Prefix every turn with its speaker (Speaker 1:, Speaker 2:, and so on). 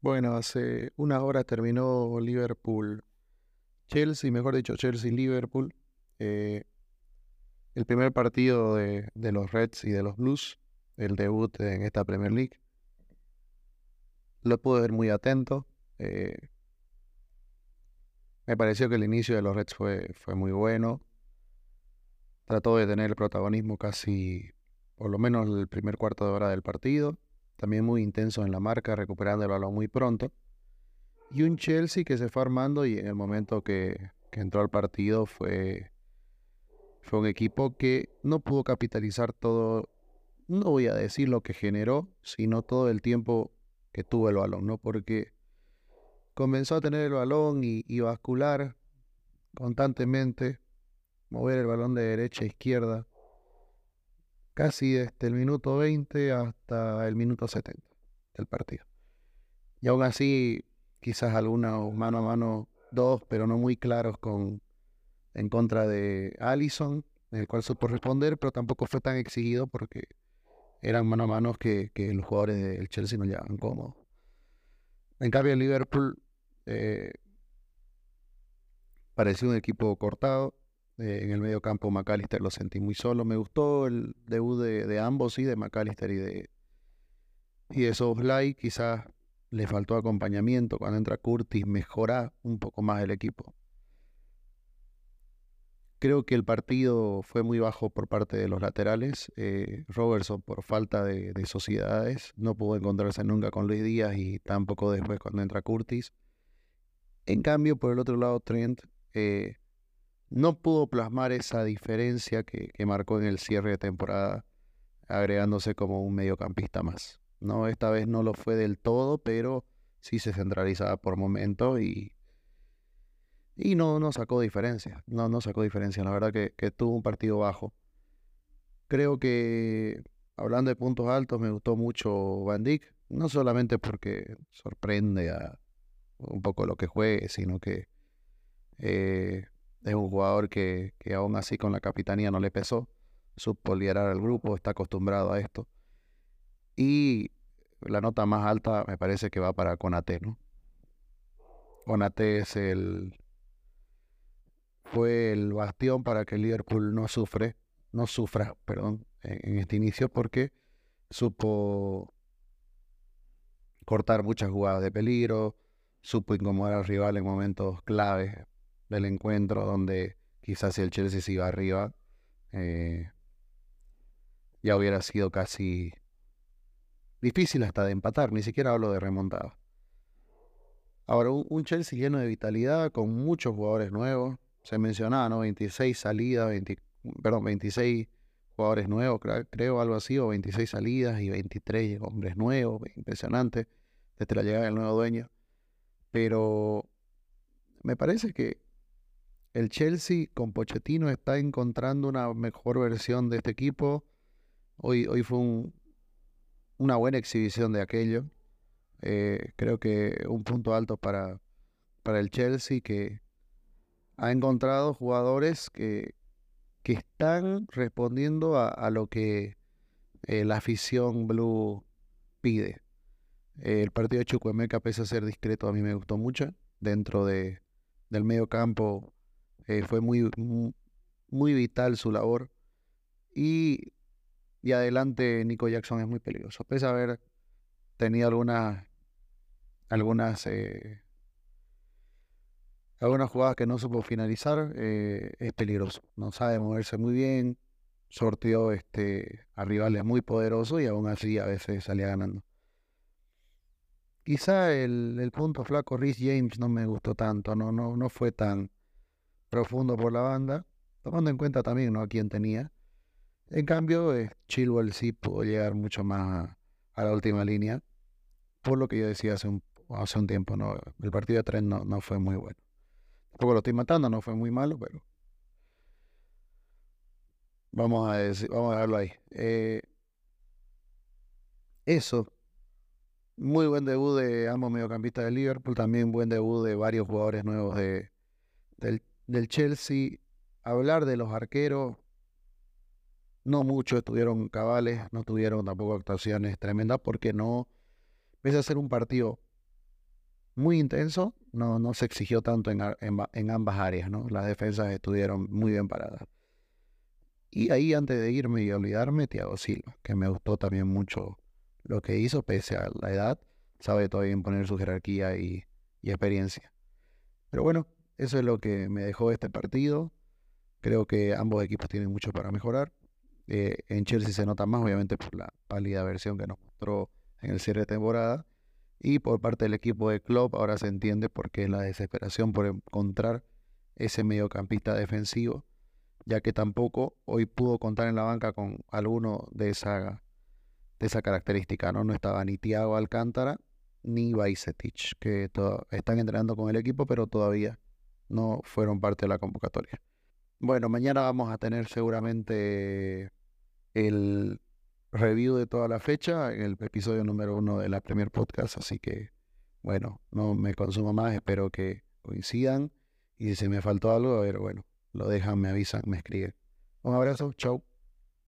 Speaker 1: Bueno, hace una hora terminó Liverpool Chelsea, mejor dicho, Chelsea-Liverpool. Eh, el primer partido de, de, los Reds y de los Blues, el debut en esta Premier League. Lo pude ver muy atento. Eh, me pareció que el inicio de los Reds fue, fue muy bueno. Trató de tener el protagonismo casi, por lo menos el primer cuarto de hora del partido también muy intenso en la marca, recuperando el balón muy pronto. Y un Chelsea que se fue armando y en el momento que, entró al partido fue, fue un equipo que no pudo capitalizar todo, no voy a decir lo que generó, sino todo el tiempo que tuvo el balón, ¿no? Porque comenzó a tener el balón y, y bascular constantemente, mover el balón de derecha a izquierda, casi desde el minuto 20 hasta el minuto 70 del partido. Y aún así, quizás algunos mano a mano, dos, pero no muy claros con en contra de Allison, en el cual supo responder, pero tampoco fue tan exigido porque eran mano a mano que, los jugadores del Chelsea no llevaban cómodos. En cambio, el Liverpool eh, pareció un equipo cortado, eh, en el medio campo McAllister lo sentí muy solo. Me gustó el debut de, ambos, sí, de McAllister y de, y de Soblay. Quizás le faltó acompañamiento. Cuando entra Curtis mejora un poco más el equipo. Creo que el partido fue muy bajo por parte de los laterales. Eh, Robertson, por falta de, sociedades, no pudo encontrarse nunca con Luis Díaz y tampoco después cuando entra Curtis. En cambio, por el otro lado, Trent eh, no pudo plasmar esa diferencia que, marcó en el cierre de temporada, agregándose como un mediocampista más. No, esta vez no lo fue del todo, pero sí se centralizaba por momento y, y no, no sacó diferencia. No, no sacó diferencia. La verdad que, tuvo un partido bajo. Creo que, hablando de puntos altos, me gustó mucho Van Dijk. No solamente porque sorprende a un poco lo que juegue, sino que eh, es un jugador que, aún así con la capitanía no le pesó. Supo liderar al grupo, está acostumbrado a esto. Y la nota más alta me parece que va para Conate, ¿no? Conate es el fue el bastión para que el Liverpool no sufre, no sufra, perdón, en, este inicio porque supo cortar muchas jugadas de peligro, supo incomodar al rival en momentos claves del encuentro donde quizás si el Chelsea se iba arriba, eh, ya hubiera sido casi difícil hasta de empatar, ni siquiera hablo de remontada. Ahora, un, Chelsea lleno de vitalidad, con muchos jugadores nuevos. Se mencionaba, ¿no? 26 salidas, perdón, 26 jugadores nuevos, creo, algo así, o 26 salidas y 23 hombres nuevos, impresionante, desde la llegada del nuevo dueño. Pero me parece que el Chelsea con Pochettino está encontrando una mejor versión de este equipo. Hoy, hoy fue una buena exhibición de aquello. Eh, creo que un punto alto para, para el Chelsea que ha encontrado jugadores que, que están respondiendo a, lo que eh, la afición blue pide. el partido de Chukwemeka, pese a ser discreto, a mí me gustó mucho. Dentro de, del medio campo eh, fue muy, muy vital su labor. Y, y adelante Nico Jackson es muy peligroso. Pese a haber tenido algunas, algunas, eh, algunas jugadas que no supo finalizar, eh, es peligroso. No sabe moverse muy bien, sorteó este, a rivales muy poderosos y aún así a veces salía ganando. Quizá el, el punto flaco Rhys James no me gustó tanto, no, no, no fue tan, profundo por la banda, tomando en cuenta también ¿no? a quién tenía. En cambio, eh, Chilwell sí pudo llegar mucho más a, la última línea, por lo que yo decía hace un, hace un tiempo, ¿no? el partido de tren no, no fue muy bueno. Tampoco lo estoy matando, no fue muy malo, pero vamos a, decir, vamos a dejarlo ahí. Eh, eso, muy buen debut de ambos mediocampistas de Liverpool, también buen debut de varios jugadores nuevos de, del, del Chelsea, hablar de los arqueros, no muchos estuvieron cabales, no tuvieron tampoco actuaciones tremendas porque no, pese a ser un partido muy intenso, no, no se exigió tanto en, en, ambas áreas, ¿no? Las defensas estuvieron muy bien paradas. Y ahí antes de irme y olvidarme, Thiago Silva, que me gustó también mucho lo que hizo, pese a la edad, sabe todavía imponer su jerarquía y experiencia. Pero bueno, eso es lo que me dejó este partido. Creo que ambos equipos tienen mucho para mejorar. Eh, en Chelsea se nota más, obviamente, por la pálida versión que nos mostró en el cierre de temporada. Y por parte del equipo de Klopp ahora se entiende por qué la desesperación por encontrar ese mediocampista defensivo, ya que tampoco hoy pudo contar en la banca con alguno de esa, de esa característica. ¿no? no estaba ni Thiago Alcántara ni Bajcetic, que están entrenando con el equipo, pero todavía no fueron parte de la convocatoria. Bueno, mañana vamos a tener seguramente el review de toda la fecha el episodio número uno de la Premier Podcast, así que bueno, no me consumo más, espero que coincidan y si me faltó algo, a ver, bueno, lo dejan, me avisan, me escriben. Un abrazo, chau.